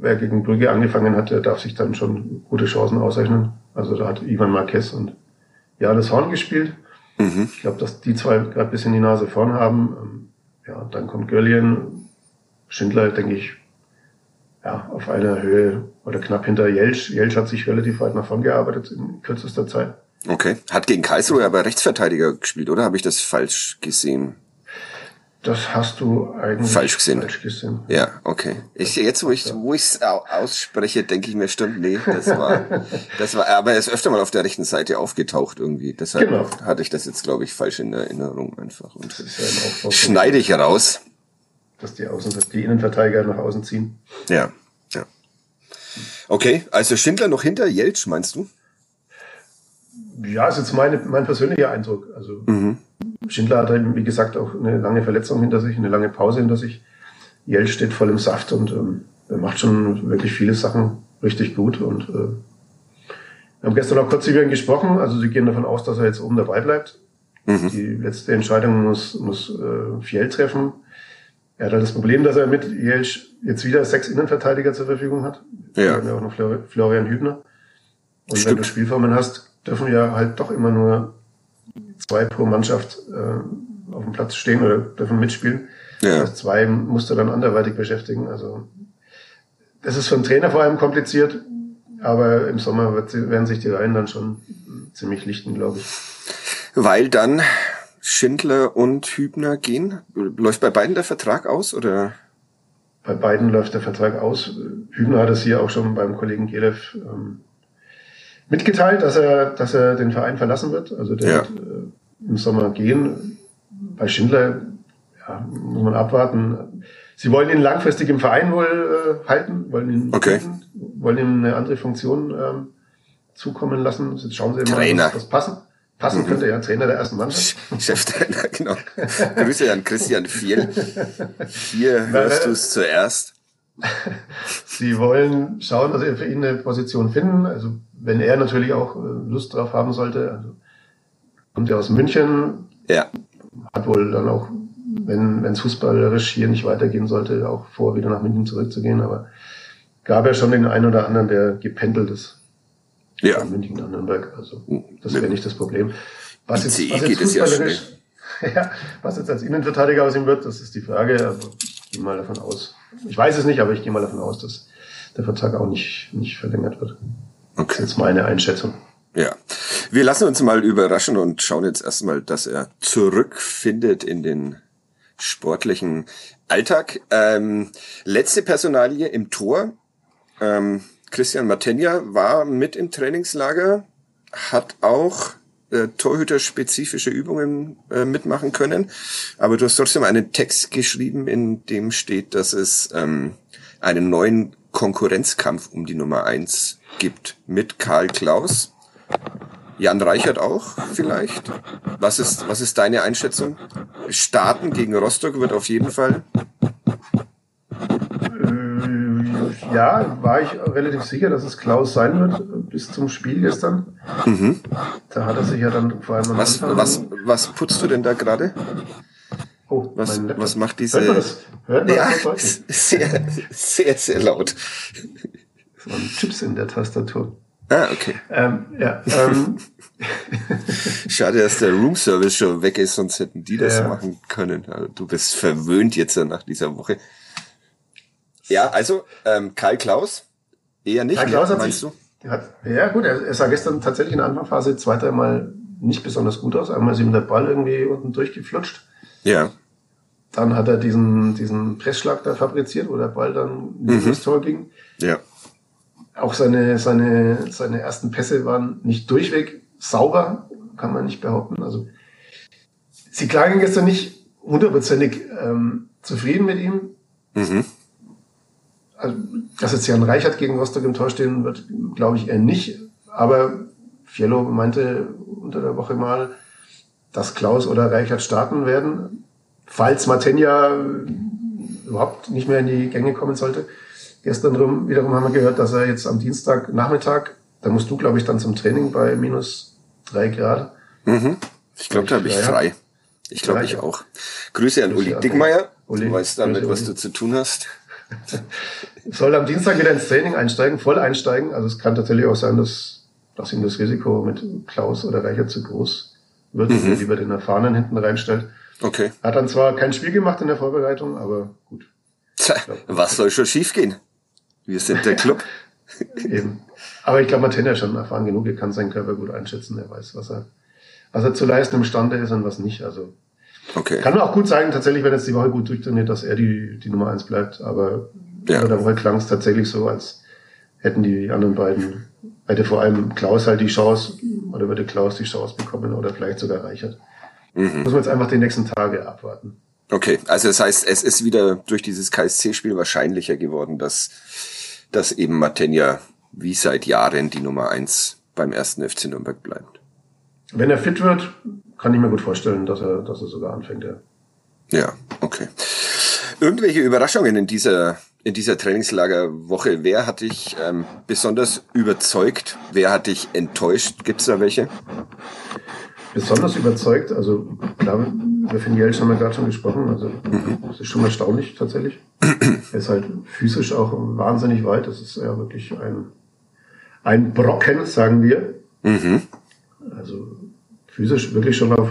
[SPEAKER 3] wer gegen Brügge angefangen hat, der darf sich dann schon gute Chancen ausrechnen. Also da hat Ivan Marquez und Johannes Horn gespielt. Mhm. Ich glaube, dass die zwei gerade ein bisschen die Nase vorn haben. Ähm, ja, dann kommt Görlien, Schindler, denke ich, ja, auf einer Höhe oder knapp hinter Jelsch. Jelsch hat sich relativ weit nach vorn gearbeitet in kürzester Zeit.
[SPEAKER 2] Okay. Hat gegen Karlsruhe aber Rechtsverteidiger gespielt, oder? Habe ich das falsch gesehen?
[SPEAKER 3] Das hast du eigentlich
[SPEAKER 2] falsch gesehen. Falsch gesehen. Ja, okay. Ich, jetzt, wo ich wo ausspreche, denke ich mir, stimmt, nee, das war, das war, aber er ist öfter mal auf der rechten Seite aufgetaucht irgendwie. Deshalb genau. hatte ich das jetzt, glaube ich, falsch in Erinnerung einfach. Und ja schneide ich heraus.
[SPEAKER 3] Dass die Außen, die Innenverteidiger nach außen ziehen.
[SPEAKER 2] Ja, ja. Okay, also Schindler noch hinter Jeltsch, meinst du?
[SPEAKER 3] Ja, ist jetzt meine, mein persönlicher Eindruck. Also mhm. Schindler hat, halt, wie gesagt, auch eine lange Verletzung hinter sich, eine lange Pause hinter sich. Jell steht voll im Saft und ähm, er macht schon wirklich viele Sachen richtig gut. Und äh, wir haben gestern auch kurz über ihn gesprochen. Also sie gehen davon aus, dass er jetzt oben dabei bleibt. Mhm. Die letzte Entscheidung muss, muss äh, Fiel treffen. Er hat halt das Problem, dass er mit Jelsch jetzt wieder sechs Innenverteidiger zur Verfügung hat. Ja. Wir haben ja auch noch Florian Hübner. Und Stimmt. wenn du Spielformen hast, dürfen ja halt doch immer nur zwei pro Mannschaft äh, auf dem Platz stehen oder dürfen mitspielen. Ja. Das zwei musst du dann anderweitig beschäftigen. Also das ist für einen Trainer vor allem kompliziert, aber im Sommer wird, werden sich die Reihen dann schon ziemlich lichten, glaube ich.
[SPEAKER 2] Weil dann Schindler und Hübner gehen? Läuft bei beiden der Vertrag aus oder?
[SPEAKER 3] Bei beiden läuft der Vertrag aus. Hübner hat es hier auch schon beim Kollegen Gelev ähm, mitgeteilt, dass er, dass er den Verein verlassen wird. Also der ja. wird äh, im Sommer gehen. Bei Schindler ja, muss man abwarten. Sie wollen ihn langfristig im Verein wohl äh, halten, wollen ihn
[SPEAKER 2] okay.
[SPEAKER 3] Finden, wollen ihm eine andere Funktion ähm, zukommen lassen. Jetzt schauen Sie
[SPEAKER 2] mal,
[SPEAKER 3] was, was passen. Passen mhm. könnte ja Trainer der ersten Mannschaft.
[SPEAKER 2] Cheftrainer, genau. Grüße an Christian Viel. Hier hörst du es zuerst.
[SPEAKER 3] Sie wollen schauen, dass sie für ihn eine Position finden. Also wenn er natürlich auch äh, Lust drauf haben sollte. Also kommt er aus München.
[SPEAKER 2] Ja.
[SPEAKER 3] Hat wohl dann auch, wenn es fußballerisch hier nicht weitergehen sollte, auch vor, wieder nach München zurückzugehen. Aber gab ja schon den einen oder anderen, der gependelt ist.
[SPEAKER 2] Ja.
[SPEAKER 3] Von München nach Nürnberg. Also das wäre nicht das Problem.
[SPEAKER 2] Was jetzt, was jetzt fußballerisch,
[SPEAKER 3] ja, was jetzt als Innenverteidiger aus ihm wird, das ist die Frage. Also ich gehe mal davon aus. Ich weiß es nicht, aber ich gehe mal davon aus, dass der Vertrag auch nicht, nicht verlängert wird. Okay. Das ist jetzt meine Einschätzung.
[SPEAKER 2] Ja. Wir lassen uns mal überraschen und schauen jetzt erstmal, dass er zurückfindet in den sportlichen Alltag. Ähm, letzte Personalie im Tor. Ähm, Christian Matenja war mit im Trainingslager, hat auch äh, torhüterspezifische Übungen äh, mitmachen können. Aber du hast trotzdem einen Text geschrieben, in dem steht, dass es ähm, einen neuen Konkurrenzkampf um die Nummer eins gibt mit Karl Klaus. Jan Reichert auch vielleicht. Was ist, was ist deine Einschätzung? Starten gegen Rostock wird auf jeden Fall.
[SPEAKER 3] Äh, ja, war ich relativ sicher, dass es Klaus sein wird bis zum Spiel gestern. Mhm. Da hat er sich ja dann vor allem
[SPEAKER 2] was, was, was putzt du denn da gerade? Oh, was, was macht diese? Hört man das? Hört man ja, das sehr, sehr, sehr laut.
[SPEAKER 3] Das waren Chips in der Tastatur.
[SPEAKER 2] Ah, okay.
[SPEAKER 3] Ähm, ja, ähm.
[SPEAKER 2] Schade, dass der Roomservice schon weg ist, sonst hätten die das ja. machen können. Also, du bist verwöhnt jetzt nach dieser Woche. Ja, also ähm, Karl Klaus eher nicht.
[SPEAKER 3] Karl Klaus hat meinst sich, du? Hat, ja gut, er, er sah gestern tatsächlich in der Anfangsphase zwei, dreimal nicht besonders gut aus. Einmal ist ihm der Ball irgendwie unten durchgeflutscht.
[SPEAKER 2] Ja.
[SPEAKER 3] Dann hat er diesen, diesen Pressschlag da fabriziert, wo der Ball dann mhm. ins Tor ging.
[SPEAKER 2] Ja.
[SPEAKER 3] Auch seine, seine, seine ersten Pässe waren nicht durchweg sauber, kann man nicht behaupten. Also, sie klagen gestern nicht hundertprozentig ähm, zufrieden mit ihm. Mhm. Also, dass jetzt Jan Reichert gegen Rostock im Tor stehen wird, glaube ich eher nicht. Aber Fiello meinte unter der Woche mal, dass Klaus oder Reichert starten werden, falls Matenja überhaupt nicht mehr in die Gänge kommen sollte. Gestern drum, wiederum haben wir gehört, dass er jetzt am Dienstag Nachmittag, da musst du, glaube ich, dann zum Training bei minus drei Grad.
[SPEAKER 2] Mhm. Ich glaube, da habe ich frei. Ich glaube, ich auch. Grüße an Grüße Uli Dickmeier. Uli, du weißt damit, Grüße, was du zu tun hast.
[SPEAKER 3] Soll am Dienstag wieder ins Training einsteigen, voll einsteigen. Also es kann tatsächlich auch sein, dass, dass ihm das Risiko mit Klaus oder Reicher zu groß wird, mhm. lieber den Erfahrenen hinten reinstellt.
[SPEAKER 2] Okay.
[SPEAKER 3] Hat dann zwar kein Spiel gemacht in der Vorbereitung, aber gut.
[SPEAKER 2] Tja, was soll schon schiefgehen? Wir sind der Club.
[SPEAKER 3] Eben. Aber ich glaube, Martin ist schon erfahren genug, er kann seinen Körper gut einschätzen, er weiß, was er, was er zu leisten imstande ist und was nicht. Also
[SPEAKER 2] okay.
[SPEAKER 3] kann auch gut sein, tatsächlich, wenn jetzt die Woche gut durchtrainiert, dass er die, die Nummer eins bleibt. Aber ja. in der Woche klang es tatsächlich so, als hätten die anderen beiden, hätte vor allem Klaus halt die Chance, oder würde Klaus die Chance bekommen oder vielleicht sogar Reichert. Mhm. Muss man jetzt einfach die nächsten Tage abwarten.
[SPEAKER 2] Okay, also das heißt, es ist wieder durch dieses KSC-Spiel wahrscheinlicher geworden, dass, dass eben Matenja wie seit Jahren die Nummer eins beim ersten FC Nürnberg bleibt.
[SPEAKER 3] Wenn er fit wird, kann ich mir gut vorstellen, dass er, dass er sogar anfängt. Ja,
[SPEAKER 2] ja okay. Irgendwelche Überraschungen in dieser in dieser Trainingslagerwoche? Wer hat dich ähm, besonders überzeugt? Wer hat dich enttäuscht? Gibt es da welche?
[SPEAKER 3] Besonders überzeugt, also klar, über Finn Jelsch haben wir gerade schon gesprochen, also mhm. das ist schon erstaunlich tatsächlich. er ist halt physisch auch wahnsinnig weit, das ist ja wirklich ein, ein Brocken, sagen wir.
[SPEAKER 2] Mhm.
[SPEAKER 3] Also physisch wirklich schon auf,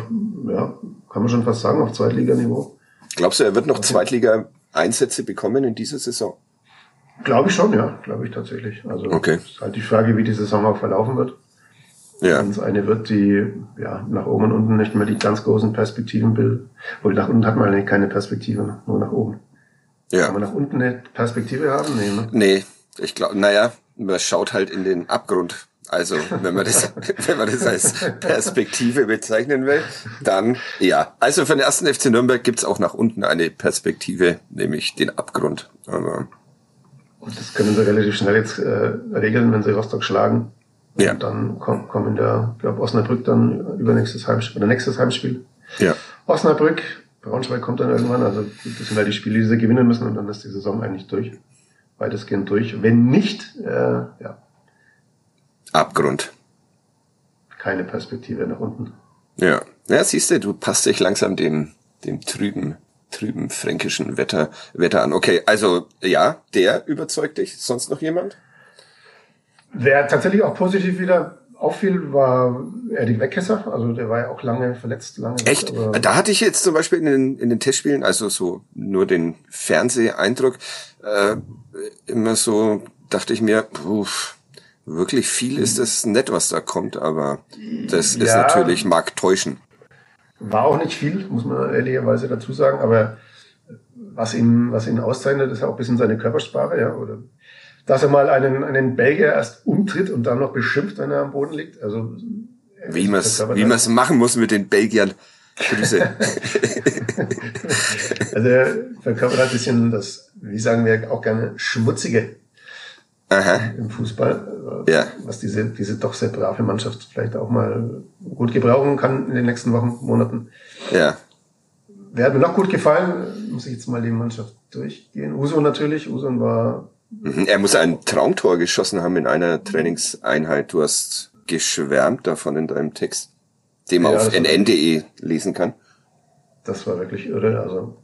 [SPEAKER 3] ja, kann man schon fast sagen, auf Zweitliganiveau.
[SPEAKER 2] Glaubst du, er wird noch also, Zweitliga Einsätze bekommen in dieser Saison?
[SPEAKER 3] Glaube ich schon, ja, glaube ich tatsächlich. Also
[SPEAKER 2] okay.
[SPEAKER 3] ist halt die Frage, wie die Saison auch verlaufen wird.
[SPEAKER 2] Ja.
[SPEAKER 3] Wenn es eine wird, die ja nach oben und unten nicht mehr die ganz großen Perspektiven bildet. Wohl nach unten hat man eigentlich keine Perspektive, nur nach oben.
[SPEAKER 2] Ja.
[SPEAKER 3] Kann man nach unten eine Perspektive haben?
[SPEAKER 2] Nee, ne? nee ich glaube, naja, man schaut halt in den Abgrund. Also, wenn man das, wenn man das als Perspektive bezeichnen will, dann ja. Also für den ersten FC Nürnberg gibt's auch nach unten eine Perspektive, nämlich den Abgrund. Aber
[SPEAKER 3] und das können sie relativ schnell jetzt äh, regeln, wenn sie Rostock schlagen.
[SPEAKER 2] Ja.
[SPEAKER 3] Und dann kommt, kommen der, glaube Osnabrück dann übernächstes Heimspiel, oder nächstes Heimspiel.
[SPEAKER 2] Ja.
[SPEAKER 3] Osnabrück, Braunschweig kommt dann irgendwann, also das sind halt die Spiele, die sie gewinnen müssen und dann ist die Saison eigentlich durch. Weitestgehend durch. Wenn nicht, äh, ja,
[SPEAKER 2] Abgrund.
[SPEAKER 3] Keine Perspektive nach unten.
[SPEAKER 2] Ja. Ja, siehst du, du passt dich langsam dem, dem trüben, trüben fränkischen Wetter, Wetter an. Okay, also ja, der überzeugt dich. Sonst noch jemand?
[SPEAKER 3] Wer tatsächlich auch positiv wieder auffiel, war Erik Weckhesser. Also der war ja auch lange verletzt. Lange
[SPEAKER 2] Echt? da hatte ich jetzt zum Beispiel in den, in den Testspielen, also so nur den Fernseheindruck, äh, immer so, dachte ich mir, puh, wirklich viel ist es nett, was da kommt, aber das ja, ist natürlich, mag täuschen.
[SPEAKER 3] War auch nicht viel, muss man ehrlicherweise dazu sagen, aber was ihn, was ihn auszeichnet, ist ja auch ein bisschen seine Körpersprache, ja, oder dass er mal einen, einen Belgier erst umtritt und dann noch beschimpft, wenn er am Boden liegt. Also
[SPEAKER 2] wie man es wie man's machen muss mit den Belgiern. Grüße.
[SPEAKER 3] also er verkörpert ein bisschen das, wie sagen wir auch gerne, schmutzige
[SPEAKER 2] Aha.
[SPEAKER 3] im Fußball,
[SPEAKER 2] ja.
[SPEAKER 3] was diese, diese doch sehr brave Mannschaft vielleicht auch mal gut gebrauchen kann in den nächsten Wochen, Monaten.
[SPEAKER 2] Ja.
[SPEAKER 3] Wer hat mir noch gut gefallen? Muss ich jetzt mal die Mannschaft durchgehen. Uso natürlich. Uso war.
[SPEAKER 2] Mhm. Er muss ein Traumtor geschossen haben in einer Trainingseinheit. Du hast geschwärmt davon in deinem Text, den man ja, auf nn.de lesen kann.
[SPEAKER 3] Das war wirklich irre. Also,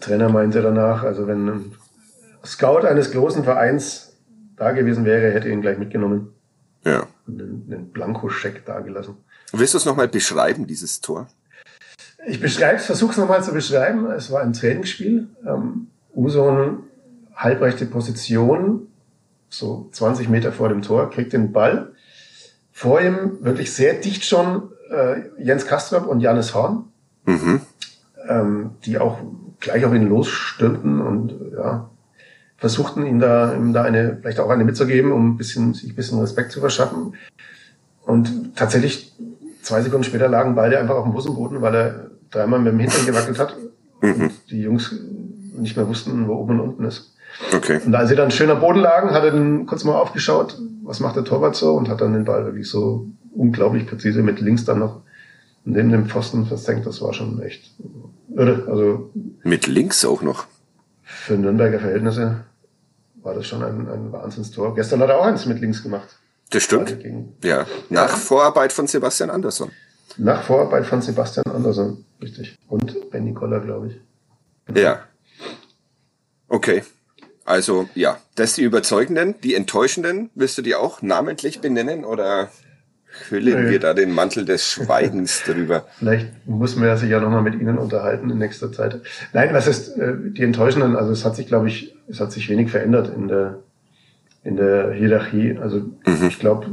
[SPEAKER 3] Trainer meinte danach, also wenn ein Scout eines großen Vereins da gewesen wäre, hätte ihn gleich mitgenommen.
[SPEAKER 2] Ja.
[SPEAKER 3] Und einen, einen Blankoscheck dagelassen.
[SPEAKER 2] Willst du es nochmal beschreiben, dieses Tor?
[SPEAKER 3] Ich beschreibe es, versuche es nochmal zu beschreiben. Es war ein Trainingsspiel. Ähm, Uson halbrechte Position, so 20 Meter vor dem Tor, kriegt den Ball. Vor ihm wirklich sehr dicht schon äh, Jens Kastrop und Janis Horn,
[SPEAKER 2] mhm.
[SPEAKER 3] ähm, die auch gleich auf ihn losstürmten und ja, versuchten ihm da, ihm da eine, vielleicht auch eine mitzugeben, um ein bisschen, sich ein bisschen Respekt zu verschaffen. Und tatsächlich, zwei Sekunden später lagen beide einfach auf dem Busenboden, weil er dreimal mit dem Hintern gewackelt hat. Mhm. Und die Jungs nicht mehr wussten, wo oben und unten ist.
[SPEAKER 2] Okay.
[SPEAKER 3] Und als sie dann schön am Boden lagen, hat er dann kurz mal aufgeschaut, was macht der Torwart so und hat dann den Ball wirklich so unglaublich präzise mit links dann noch neben dem Pfosten versenkt. Das war schon echt irre. Also
[SPEAKER 2] mit links auch noch.
[SPEAKER 3] Für Nürnberger Verhältnisse war das schon ein, ein Wahnsinnstor. Gestern hat er auch eins mit links gemacht.
[SPEAKER 2] Das stimmt. Ja, nach ja. Vorarbeit von Sebastian Andersson.
[SPEAKER 3] Nach Vorarbeit von Sebastian Andersson, richtig. Und Benny Koller, glaube ich.
[SPEAKER 2] Ja. Okay. Also ja, das die überzeugenden, die enttäuschenden, willst du die auch namentlich benennen oder hüllen
[SPEAKER 3] Nee.
[SPEAKER 2] wir da den Mantel des Schweigens drüber?
[SPEAKER 3] Vielleicht muss man sich ja nochmal mit Ihnen unterhalten in nächster Zeit. Nein, was ist äh, die enttäuschenden? Also es hat sich, glaube ich, es hat sich wenig verändert in der in der Hierarchie. Also ich glaube,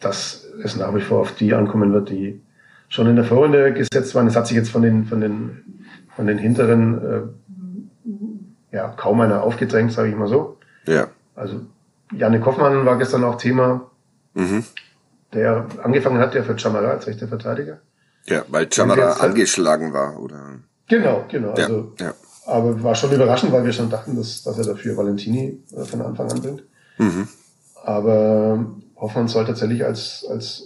[SPEAKER 3] dass es nach wie vor auf die ankommen wird, die schon in der Vorrunde gesetzt waren. Es hat sich jetzt von den von den von den hinteren äh, ja kaum einer aufgedrängt, sage ich mal so.
[SPEAKER 2] Ja.
[SPEAKER 3] Also Janik Hoffmann war gestern auch Thema,
[SPEAKER 2] Mhm.
[SPEAKER 3] Der angefangen hat, der für Chamara als rechter Verteidiger.
[SPEAKER 2] Ja, weil Chamara angeschlagen war, oder?
[SPEAKER 3] Genau, genau.
[SPEAKER 2] Ja,
[SPEAKER 3] Also,
[SPEAKER 2] ja.
[SPEAKER 3] Aber war schon überraschend, weil wir schon dachten, dass, dass er dafür Valentini äh, von Anfang an bringt.
[SPEAKER 2] Mhm.
[SPEAKER 3] Aber Hoffmann soll tatsächlich als, als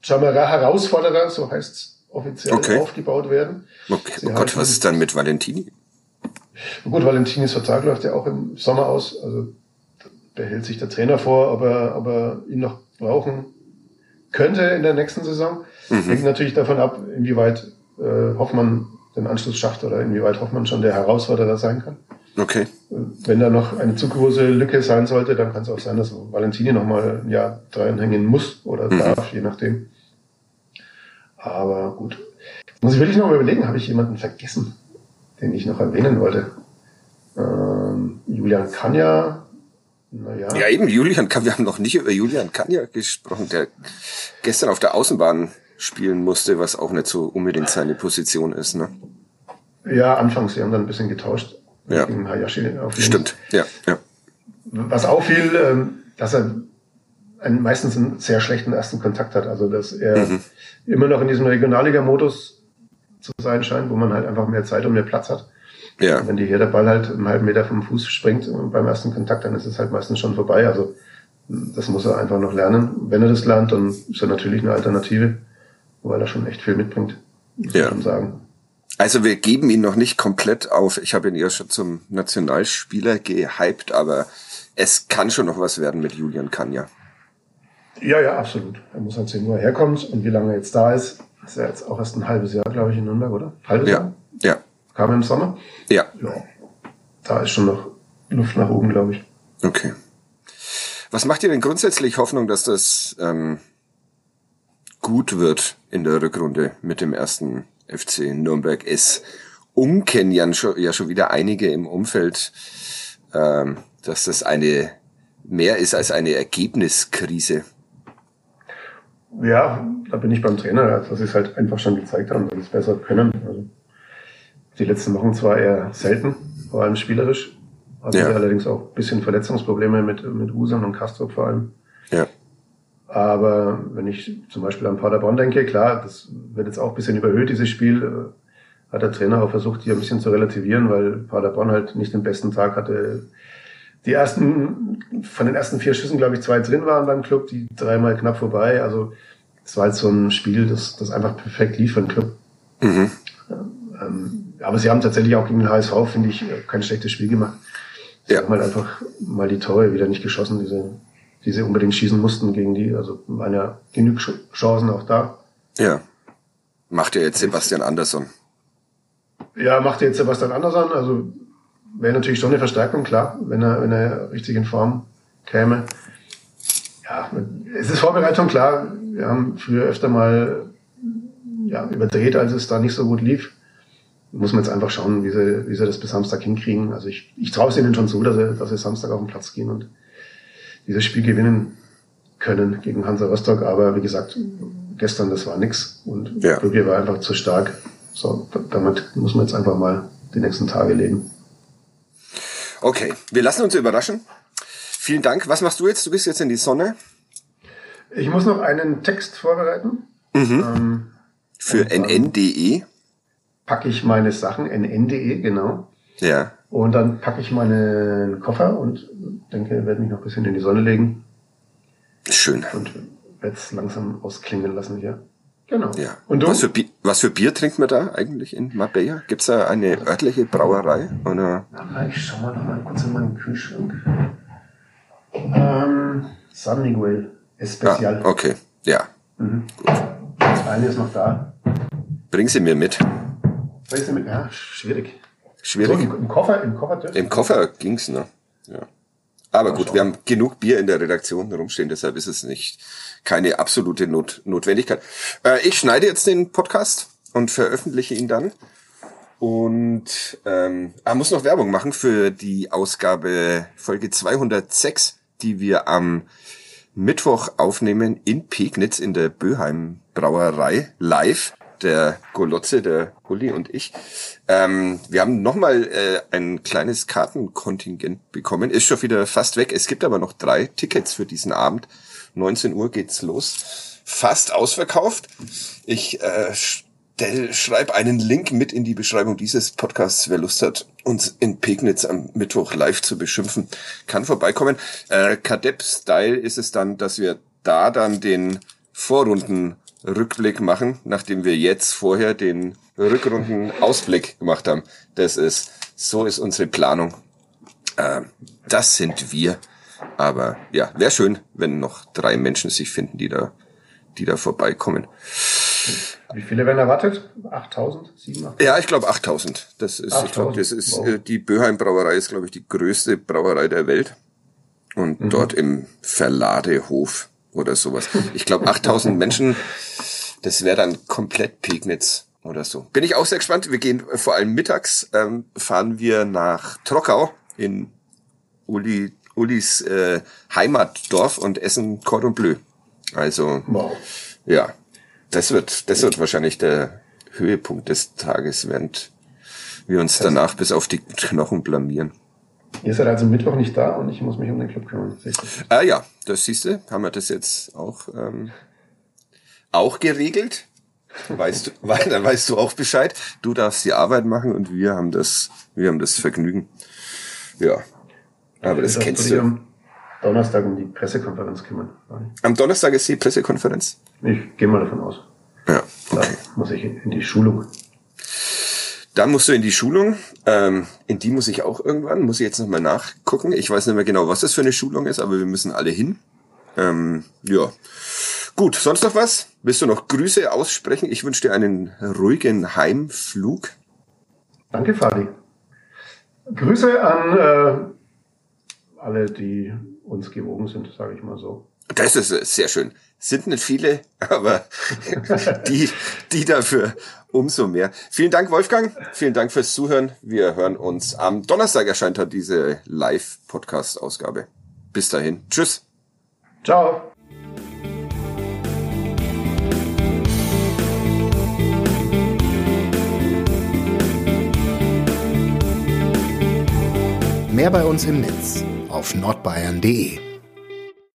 [SPEAKER 3] Chamara-Herausforderer, so heißt's offiziell,
[SPEAKER 2] Okay.
[SPEAKER 3] aufgebaut werden.
[SPEAKER 2] Okay.
[SPEAKER 3] Sie
[SPEAKER 2] Oh Gott, was ist dann mit Valentini?
[SPEAKER 3] Gut, Valentinis Vertrag läuft ja auch im Sommer aus. Also da hält sich der Trainer vor, ob er, ob er ihn noch brauchen könnte in der nächsten Saison. Hängt natürlich davon ab, inwieweit äh, Hoffmann den Anschluss schafft oder inwieweit Hoffmann schon der Herausforderer sein kann.
[SPEAKER 2] Okay.
[SPEAKER 3] Wenn da noch eine zu große Lücke sein sollte, dann kann es auch sein, dass Valentini noch mal ein Jahr dranhängen muss oder darf, je nachdem. Aber gut. Muss ich wirklich noch mal überlegen, habe ich jemanden vergessen, den ich noch erwähnen wollte? Ähm, Julian Kanja, naja.
[SPEAKER 2] Ja, eben, Julian Kan, wir haben noch nicht über Julian Kanja gesprochen, der gestern auf der Außenbahn spielen musste, was auch nicht so unbedingt seine Position ist, ne?
[SPEAKER 3] Ja, anfangs, sie haben dann ein bisschen getauscht.
[SPEAKER 2] Ja.
[SPEAKER 3] Gegen Hayashi auf links.
[SPEAKER 2] Stimmt, ja, ja.
[SPEAKER 3] Was auffiel, ähm, dass er einen, meistens einen sehr schlechten ersten Kontakt hat. Also, dass er immer noch in diesem Regionalliga-Modus zu sein scheint, wo man halt einfach mehr Zeit und mehr Platz hat.
[SPEAKER 2] Ja,
[SPEAKER 3] Wenn dir hier der Ball halt einen halben Meter vom Fuß springt beim ersten Kontakt, dann ist es halt meistens schon vorbei. Also, das muss er einfach noch lernen. Wenn er das lernt, dann ist er natürlich eine Alternative, weil er schon echt viel mitbringt.
[SPEAKER 2] Ja.
[SPEAKER 3] sagen.
[SPEAKER 2] also wir geben ihn noch nicht komplett auf. Ich habe ihn ja schon zum Nationalspieler gehypt, aber es kann schon noch was werden mit Julian Kanja.
[SPEAKER 3] Ja, ja, absolut. Er muss halt sehen, wo er herkommt und wie lange er jetzt da ist. Ist er jetzt auch erst ein halbes Jahr, glaube ich, in Nürnberg, oder? Halbes
[SPEAKER 2] Ja,
[SPEAKER 3] Jahr?
[SPEAKER 2] ja,
[SPEAKER 3] Kam im Sommer?
[SPEAKER 2] ja,
[SPEAKER 3] Ja. Da ist schon noch Luft nach oben, glaube ich.
[SPEAKER 2] okay. Was macht ihr denn grundsätzlich Hoffnung, dass das ähm, gut wird in der Rückrunde mit dem ersten FC Nürnberg? Es umkennen ja schon, ja schon wieder einige im Umfeld, ähm, dass das eine mehr ist als eine Ergebniskrise.
[SPEAKER 3] Ja, da bin ich beim Trainer, dass sie es halt einfach schon gezeigt haben, dass sie es besser können. Also, die letzten Wochen zwar eher selten, vor allem spielerisch. Hatten
[SPEAKER 2] Ja.
[SPEAKER 3] sie allerdings auch ein bisschen Verletzungsprobleme mit, mit Usan und Kastrop vor allem.
[SPEAKER 2] Ja,
[SPEAKER 3] Aber wenn ich zum Beispiel an Paderborn denke, klar, das wird jetzt auch ein bisschen überhöht, dieses Spiel. äh, Hat der Trainer auch versucht, hier ein bisschen zu relativieren, weil Paderborn halt nicht den besten Tag hatte. Die ersten, von den ersten vier Schüssen, glaube ich, zwei drin waren beim Club, die dreimal knapp vorbei. Also es war halt so ein Spiel, das, das einfach perfekt lief für den Club.
[SPEAKER 2] mhm.
[SPEAKER 3] Ähm, aber sie haben tatsächlich auch gegen den HSV, finde ich, kein schlechtes Spiel gemacht. Sie
[SPEAKER 2] Ja.
[SPEAKER 3] haben halt einfach mal die Tore wieder nicht geschossen, diese, die sie unbedingt schießen mussten gegen die. Also waren ja genug Chancen auch da.
[SPEAKER 2] ja. Macht ja jetzt Sebastian Andersson.
[SPEAKER 3] Ja, macht jetzt Sebastian Andersson, also wäre natürlich schon eine Verstärkung, klar, wenn er, wenn er richtig in Form käme. Ja, es ist Vorbereitung, klar. Wir haben früher öfter mal ja, überdreht, als es da nicht so gut lief. Muss man jetzt einfach schauen, wie sie, wie sie das bis Samstag hinkriegen. Also ich, ich traue es ihnen schon zu, dass sie, dass sie Samstag auf den Platz gehen und dieses Spiel gewinnen können gegen Hansa Rostock. Aber wie gesagt, gestern, das war nix und
[SPEAKER 2] Ja.
[SPEAKER 3] Brügge war einfach zu stark. So, damit muss man jetzt einfach mal die nächsten Tage leben.
[SPEAKER 2] Okay, wir lassen uns überraschen. Vielen Dank. Was machst du jetzt? Du bist jetzt in die Sonne
[SPEAKER 3] Ich muss noch einen Text vorbereiten. Ähm,
[SPEAKER 2] für nn.de.
[SPEAKER 3] packe ich meine Sachen, nn.de, genau.
[SPEAKER 2] Ja,
[SPEAKER 3] Und dann packe ich meinen Koffer und denke, werde mich noch ein bisschen in die Sonne legen
[SPEAKER 2] schön.
[SPEAKER 3] und werde es langsam ausklingen lassen hier. Genau.
[SPEAKER 2] Ja.
[SPEAKER 3] Und du?
[SPEAKER 2] Was für, Bier, was für Bier trinkt man da eigentlich in Marbella? Gibt's da eine örtliche Brauerei? Oder?
[SPEAKER 3] Ja, ich schau mal noch mal kurz in meinen Kühlschrank. Ähm, San Miguel
[SPEAKER 2] Ah,
[SPEAKER 3] Especial.
[SPEAKER 2] okay. Ja.
[SPEAKER 3] Mhm.
[SPEAKER 2] Gut.
[SPEAKER 3] Eine ist noch da.
[SPEAKER 2] Bring sie mir mit.
[SPEAKER 3] Sie mit? Ja, schwierig.
[SPEAKER 2] Schwierig.
[SPEAKER 3] So, im, im Koffer, im Koffer dürfen
[SPEAKER 2] Im Koffer ging's, ne? Ja. Aber gut, wir haben genug Bier in der Redaktion rumstehen, deshalb ist es nicht keine absolute Not Notwendigkeit. Äh, ich schneide jetzt den Podcast und veröffentliche ihn dann. Und ähm, ah, muss noch Werbung machen für die Ausgabe Folge 206, die wir am Mittwoch aufnehmen in Pegnitz in der Böheim Brauerei live. Der Golotze, der Uli und ich. Ähm, wir haben nochmal äh, ein kleines Kartenkontingent bekommen. Ist schon wieder fast weg. Es gibt aber noch drei Tickets für diesen Abend. 19 Uhr geht's los. Fast ausverkauft. Ich äh, stell, schreib einen Link mit in die Beschreibung dieses Podcasts. Wer Lust hat, uns in Pegnitz am Mittwoch live zu beschimpfen, kann vorbeikommen. Äh, Kadepp-Style ist es dann, dass wir da dann den Vorrunden-Rückblick machen, nachdem wir jetzt vorher den Rückrunden-Ausblick gemacht haben. Das ist, so ist unsere Planung. Äh, das sind wir. Aber ja, wäre schön, wenn noch drei Menschen sich finden, die da, die da vorbeikommen.
[SPEAKER 3] Wie viele werden erwartet? 8000? 7,
[SPEAKER 2] Ja, ich glaube 8000. Das ist, 8000? ich glaube, das ist wow. Äh, die Böheim Brauerei ist, glaube ich, die größte Brauerei der Welt. Und mhm. dort im Verladehof oder sowas. Ich glaube 8000 Menschen. Das wäre dann komplett Pegnitz oder so. Bin ich auch sehr gespannt. Wir gehen vor allem mittags, ähm, fahren wir nach Trockau in Uli, Ulis äh, Heimatdorf und essen Cordon Bleu. Also, wow. ja, das wird, das wird wahrscheinlich der Höhepunkt des Tages, während wir uns danach bis auf die Knochen blamieren.
[SPEAKER 3] Ihr seid also Mittwoch nicht da und ich muss mich um den Club kümmern.
[SPEAKER 2] Ah ja, das siehst du, haben wir das jetzt auch, ähm, auch geregelt. Weißt du, weil, dann weißt du auch Bescheid. Du darfst die Arbeit machen und wir haben das, wir haben das Vergnügen. Ja. Aber das, das kennst du. Am
[SPEAKER 3] Donnerstag um die Pressekonferenz kümmern.
[SPEAKER 2] Am Donnerstag ist die Pressekonferenz?
[SPEAKER 3] Ich gehe mal davon aus.
[SPEAKER 2] Ja,
[SPEAKER 3] okay. Da muss ich in die Schulung.
[SPEAKER 2] Dann musst du in die Schulung. Ähm, in die muss ich auch irgendwann. Muss ich jetzt nochmal nachgucken. Ich weiß nicht mehr genau, was das für eine Schulung ist, aber wir müssen alle hin. Ähm, ja. Gut, sonst noch was? Willst du noch Grüße aussprechen? Ich wünsche dir einen ruhigen Heimflug.
[SPEAKER 3] Danke, Fadi. Grüße an äh, alle, die uns gewogen sind, sage ich mal so.
[SPEAKER 2] Das ist sehr schön. Sind nicht viele, aber die, die dafür umso mehr. Vielen Dank, Wolfgang. Vielen Dank fürs Zuhören. Wir hören uns am Donnerstag erscheint hat diese Live-Podcast-Ausgabe. Bis dahin. Tschüss.
[SPEAKER 3] Ciao.
[SPEAKER 1] Mehr bei uns im Netz auf nordbayern.de